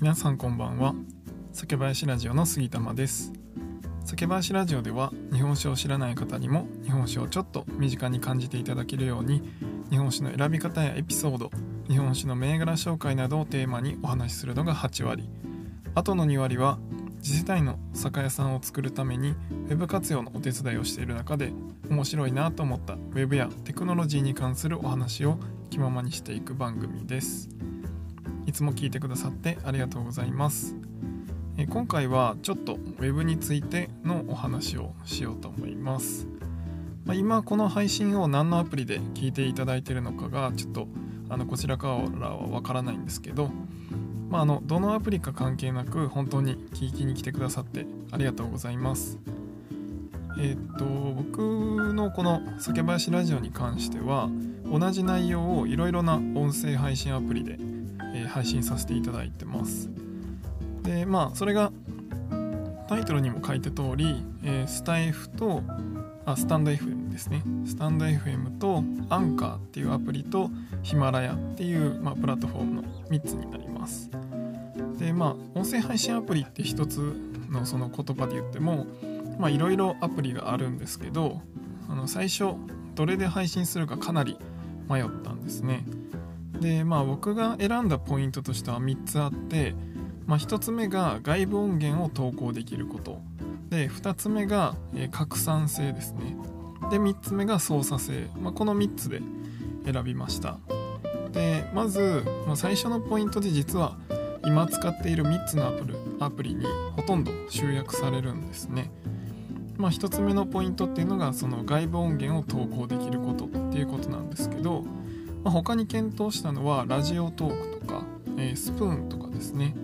皆さんこんばんは。酒林ラジオの杉玉です。酒林ラジオでは日本酒を知らない方にも日本酒をちょっと身近に感じていただけるように日本酒の選び方やエピソード日本酒の銘柄紹介などをテーマにお話しするのが8割。あとの2割は次世代の酒屋さんを作るために Web 活用のお手伝いをしている中で面白いなと思った Web やテクノロジーに関するお話を気ままにしていく番組です。いつも聞いてくださってありがとうございますえ今回はちょっと Web についてのお話をしようと思います、まあ、今この配信を何のアプリで聞いていただいているのかがちょっとあのこちらからはわからないんですけどまあ、あのどのアプリか関係なく本当に聞きに来てくださってありがとうございます。えっ、と僕のこの酒林ラジオに関しては同じ内容をいろいろな音声配信アプリで、え、配信させていただいてます。でまあそれがタイトルにも書いて通り、えー、スタイフとあスタンド FM ですね。スタンド FM とアンカーっていうアプリとヒマラヤっていう、まあ、プラットフォームの3つになります。でまあ音声配信アプリって一つのその言葉で言ってもまあいろいろアプリがあるんですけどあの最初どれで配信するかかなり迷ったんですね。でまあ僕が選んだポイントとしては3つあって、まあ、1つ目が外部音源を投稿できること。で2つ目が、え、拡散性ですね。で3つ目が操作性、まあ、この3つで選びました。でまず、ま、最初のポイントで実は今使っている3つのアプリアプリにほとんど集約されるんですね。まあ1つ目のポイントっていうのがその外部音源を投稿できることっていうことなんですけど、まあ、他に検討したのはラジオトークとか、えー、スプーンとかですね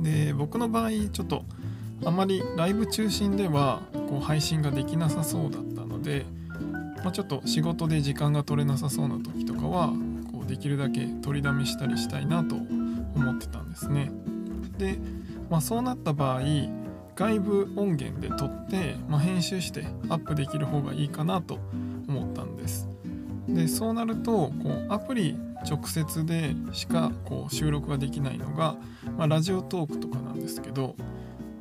で僕の場合ちょっとあまりライブ中心ではこう配信ができなさそうだったので、まあ、ちょっと仕事で時間が取れなさそうな時とかはこうできるだけ取りだめしたりしたいなと思ってたんですね。で、まあ、そうなった場合外部音源で撮って、まあ、編集してアップできる方がいいかなと思。でそうなるとこうアプリ直接でしかこう収録ができないのが、まあ、ラジオトークとかなんですけど、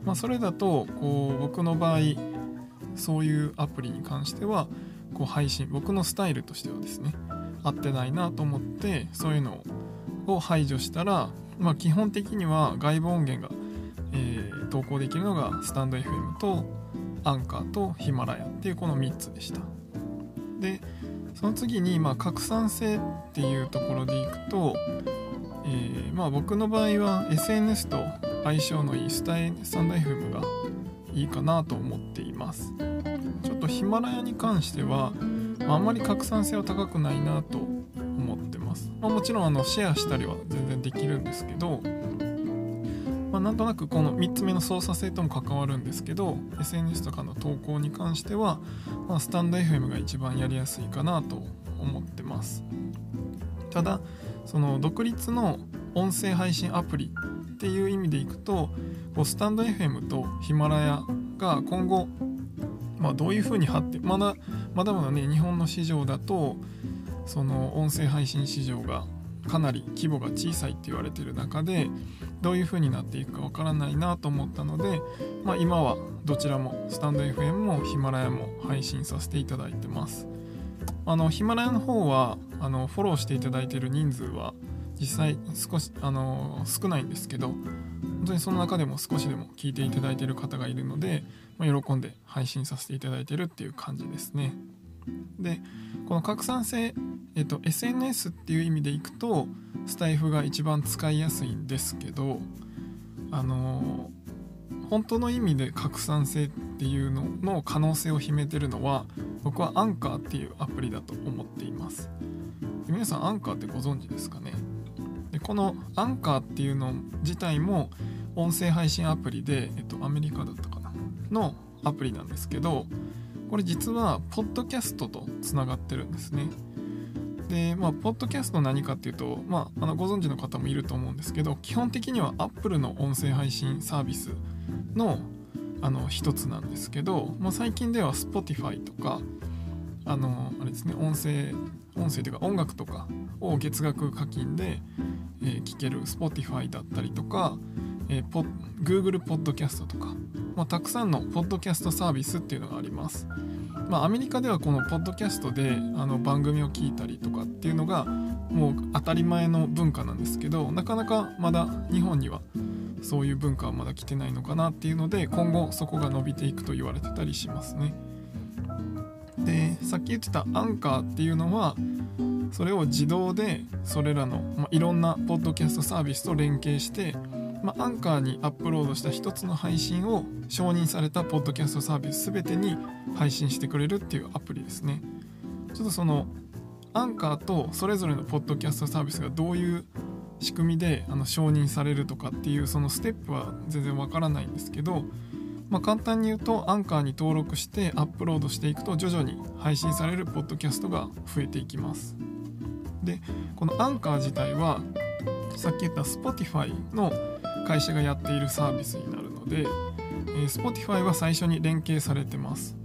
まあ、それだとこう僕の場合そういうアプリに関してはこう配信僕のスタイルとしてはですね合ってないなと思ってそういうのを排除したら、まあ、基本的には外部音源が、えー、投稿できるのがスタンド FM とアンカーとヒマラヤっていうこの3つでした。でその次に、まあ、拡散性っていうところでいくと、えーまあ、僕の場合は SNS と相性のいいスタイスタンド FM がいいかなと思っています。ちょっとヒマラヤに関しては、まあ、あんまり拡散性は高くないなと思ってます、まあ、もちろんあのシェアしたりは全然できるんですけど、なんとなくこの3つ目の操作性とも関わるんですけど SNS とかの投稿に関しては、まあ、スタンド FM が一番やりやすいかなと思ってます。ただその独立の音声配信アプリっていう意味でいくとこうスタンド FM とヒマラヤが今後、まあ、どういうふうに発展まだまだまだね日本の市場だとその音声配信市場がかなり規模が小さいって言われてる中でどういう風になっていくかわからないなと思ったので、まあ、今はどちらもスタンド FM もヒマラヤも配信させていただいてます。あのヒマラヤの方はあのフォローしていただいてる人数は実際少しあの少ないんですけど本当にその中でも少しでも聞いていただいてる方がいるので、まあ、喜んで配信させていただいてるっていう感じですね。でこの拡散性、えっと、SNS っていう意味でいくとスタイフが一番使いやすいんですけどあの本当の意味で拡散性っていうのの可能性を秘めてるのは僕はアンカーっていうアプリだと思っています。皆さんアンカーってご存知ですかね？でこのアンカーっていうの自体も音声配信アプリで、えっと、アメリカだったかな？のアプリなんですけどこれ実はポッドキャストとつながってるんですね。でまあポッドキャスト何かっていうと、まあ、あのご存知の方もいると思うんですけど基本的には Apple の音声配信サービスのあの一つなんですけど、まあ、最近では Spotify とかあのあれですね音声音声というか音楽とかを月額課金で、えー、聞ける Spotify だったりとか、えー、ポ Google ポッドキャストとか、まあ、たくさんのポッドキャストサービスっていうのがあります。まあ、アメリカではこのポッドキャストであの番組を聞いたりとかっていうのがもう当たり前の文化なんですけどなかなかまだ日本にはそういう文化はまだ来てないのかなっていうので今後そこが伸びていくと言われてたりしますね。でさっき言ってたアンカーっていうのはそれを自動でそれらの、まあ、いろんなポッドキャストサービスと連携して、まあ、アンカーにアップロードした一つの配信を承認されたポッドキャストサービス全てに配信してくれるっていうアプリですね。ちょっとそのアンカーとそれぞれのポッドキャストサービスがどういう仕組みであの承認されるとかっていうそのステップは全然わからないんですけど、まあ、簡単に言うとアンカーに登録してアップロードしていくと徐々に配信されるポッドキャストが増えていきます。でこのアンカー自体はさっき言った Spotify の会社がやっているサービスになるので、えー、Spotify は最初に連携されてます。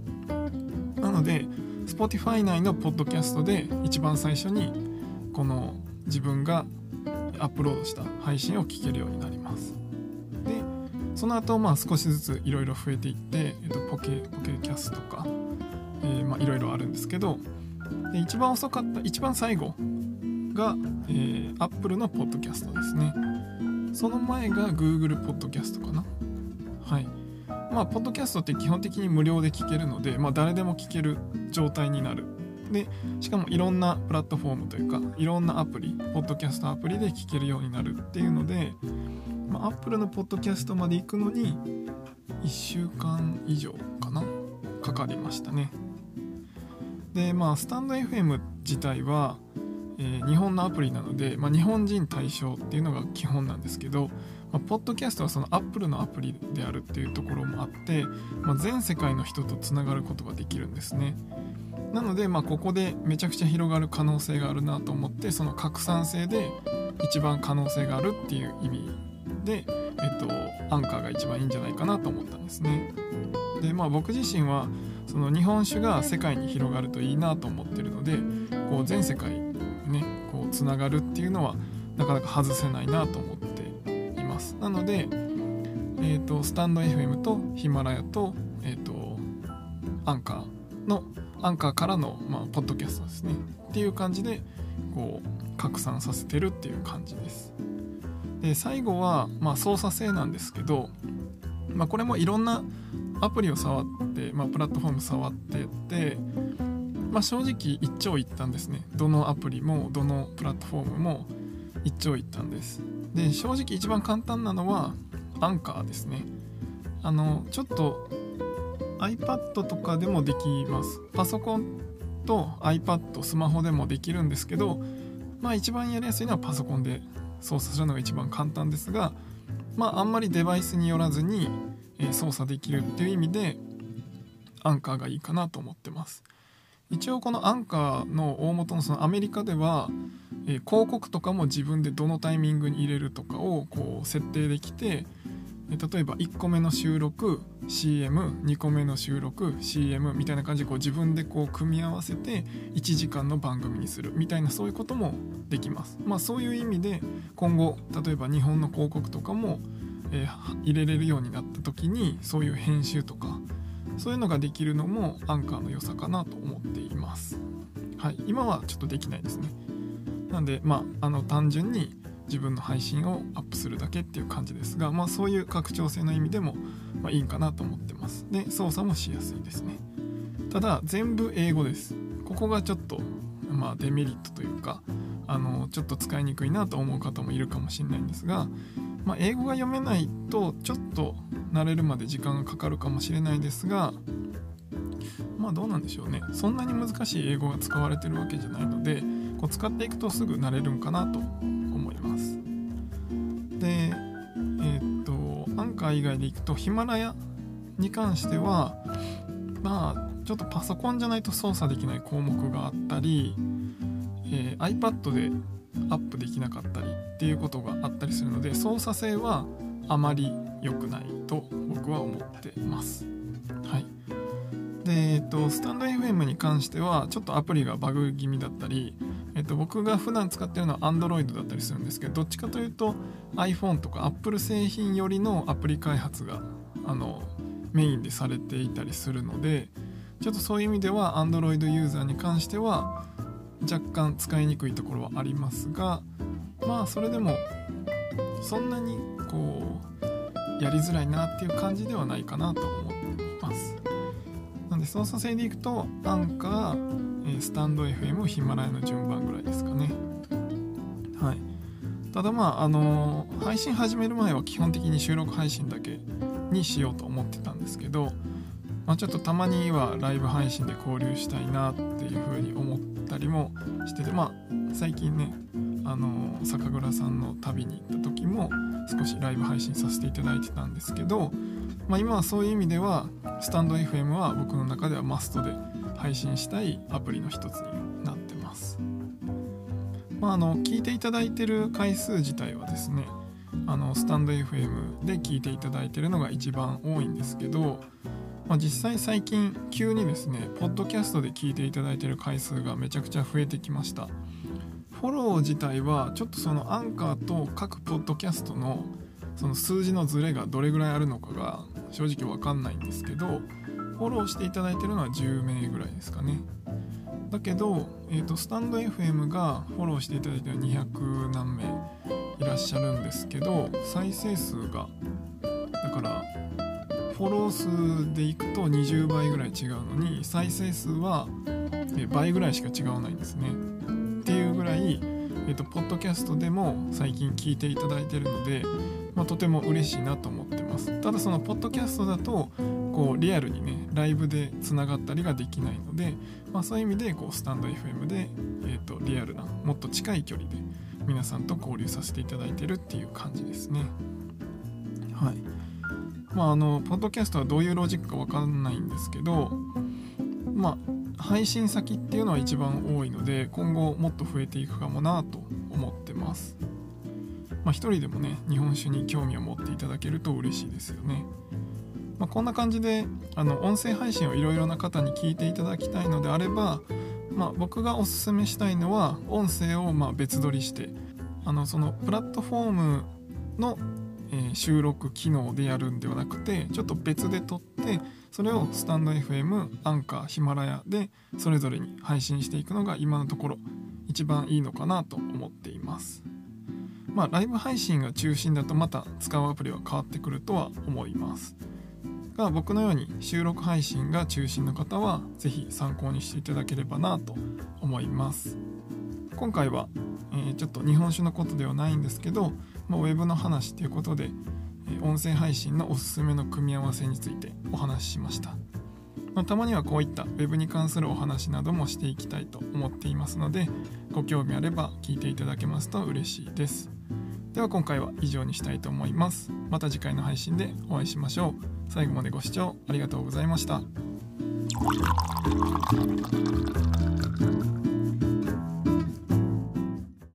なので Spotify 内のポッドキャストで一番最初にこの自分がアップロードした配信を聞けるようになります。でその後まあ少しずついろいろ増えていって、えっと、ポケポケキャスとか、いろいろあるんですけどで一番遅かった一番最後が、えー、Apple のポッドキャストですね。その前が Google ポッドキャストかな？はい。まあポッドキャストって基本的に無料で聞けるので、まあ、誰でも聞ける状態になる。でしかもいろんなプラットフォームというかいろんなアプリポッドキャストアプリで聞けるようになるっていうので、まあ、Apple のポッドキャストまで行くのに1週間以上かな？かかりましたね。でまあスタンド FM 自体は、えー、日本のアプリなので、まあ、日本人対象っていうのが基本なんですけど、まあ、ポッドキャストはその Apple のアプリであるっていうところもあって、まあ、全世界の人とつながることができるんですねなので、まあ、ここでめちゃくちゃ広がる可能性があるなと思ってその拡散性で一番可能性があるっていう意味で、えっと、アンカーが一番いいんじゃないかなと思ったんですね。でまあ僕自身はその日本酒が世界に広がるといいなと思ってるのでこう全世界つながるっていうのはなかなか外せないなと思っています。なので、えーと、スタンド FM とヒマラヤと,、えーとアンカーのアンカーからの、まあ、ポッドキャストですねっていう感じでこう拡散させてるっていう感じですで最後は、まあ、操作性なんですけど、まあ、これもいろんなアプリを触って、まあ、プラットフォーム触ってってまあ、正直一長一短ですね。どのアプリもどのプラットフォームも一長一短です。で正直一番簡単なのはアンカーですね。あのちょっと iPad とかでもできます。パソコンと iPad スマホでもできるんですけどまあ一番やりやすいのはパソコンで操作するのが一番簡単ですがまああんまりデバイスによらずに操作できるっていう意味でアンカーがいいかなと思ってます。一応このアンカーの大元のそのアメリカでは、え広告とかも自分でどのタイミングに入れるとかをこう設定できて例えば1個目の収録 CM2 個目の収録 CM みたいな感じでこう自分でこう組み合わせて1時間の番組にするみたいなそういうこともできます。まあ、そういう意味で今後例えば日本の広告とかも、えー、入れれるようになった時にそういう編集とかそういうのができるのもアンカーの良さかなと思っています。はい、今はちょっとできないですね。なんでまああの単純に自分の配信をアップするだけっていう感じですが、まあ、そういう拡張性の意味でも、まあ、いいかなと思ってますで操作もしやすいですねただ全部英語ですここがちょっと、まあ、デメリットというかあのちょっと使いにくいなと思う方もいるかもしれないんですが、まあ、英語が読めないとちょっと慣れるまで時間がかかるかもしれないですがまあどうなんでしょうね。そんなに難しい英語が使われてるわけじゃないのでこう使っていくとすぐ慣れるんかなと思います。でえー、っとアンカー以外でいくとヒマラヤに関してはまあちょっとパソコンじゃないと操作できない項目があったり、えー、iPad でアップできなかったりっていうことがあったりするので操作性はあまり良くないと僕は思ってます。はい、で、えっと、スタンド FM に関してはちょっとアプリがバグ気味だったり、えっと、僕が普段使ってるのは Android だったりするんですけどどっちかというと iPhone とか Apple 製品よりのアプリ開発があのメインでされていたりするのでちょっとそういう意味では Android ユーザーに関しては若干使いにくいところはありますがまあそれでもそんなにこうやりづらいなっていう感じではないかなと思っています。なんで操作性でいくとアンカースタンド FM ヒマラヤの順番ぐらいですかね。はい。ただまああの配信始める前は基本的に収録配信だけにしようと思ってたんですけど、まあ、ちょっとたまにはライブ配信で交流したいなっていうふうに思ったりもしててまあ最近ねあの酒蔵さんの旅に行った時も少しライブ配信させていただいてたんですけど、まあ、今はそういう意味ではスタンド FM は僕の中ではマストで配信したいアプリの一つになってます。まあ、あの聞いていただいてる回数自体はですねあのスタンド FM で聞いていただいてるのが一番多いんですけど、まあ、実際最近急にですねポッドキャストで聞いていただいてる回数がめちゃくちゃ増えてきました。フォロー自体はちょっとそのアンカーと各ポッドキャストのその数字のズレがどれぐらいあるのかが正直わかんないんですけどフォローしていただいてるのは10名ぐらいですかね。だけど、えーと、スタンド FM がフォローしていただいてる200何名いらっしゃるんですけど再生数がだからフォロー数でいくと20倍ぐらい違うのに再生数は倍ぐらいしか違わないんですね。っていうぐらい、えーと、ポッドキャストでも最近聞いていただいてるので、まあ、とても嬉しいなと思ってます。ただそのポッドキャストだとこうリアルにねライブでつながったりができないので、まあ、そういう意味でこうスタンド FM で、えーと、リアルなもっと近い距離で皆さんと交流させていただいてるっていう感じですね。まああのポッドキャストはどういうロジックか分かんないんですけどまあ配信先っていうのは一番多いので今後もっと増えていくかもなと思ってます。まあ一人でもね日本酒に興味を持っていただけると嬉しいですよね。まあ、こんな感じであの音声配信をいろいろな方に聞いていただきたいのであればまあ、僕がおすすめしたいのは音声をま別撮りしてあのそのプラットフォームの、え、収録機能でやるんではなくてちょっと別で撮ってそれをスタンド FM アンカーヒマラヤでそれぞれに配信していくのが今のところ一番いいのかなと思っています。まあライブ配信が中心だとまた使うアプリは変わってくるとは思います。が僕のように収録配信が中心の方は是非参考にしていただければなと思います。今回は、えー、ちょっと日本酒のことではないんですけど、まあ、ウェブの話ということで、音声配信のおすすめの組み合わせについてお話ししました、まあ、たまにはこういった Web に関するお話などもしていきたいと思っていますのでご興味あれば聞いていただけますと嬉しいです。では今回は以上にしたいと思います。また次回の配信でお会いしましょう。最後までご視聴ありがとうございました。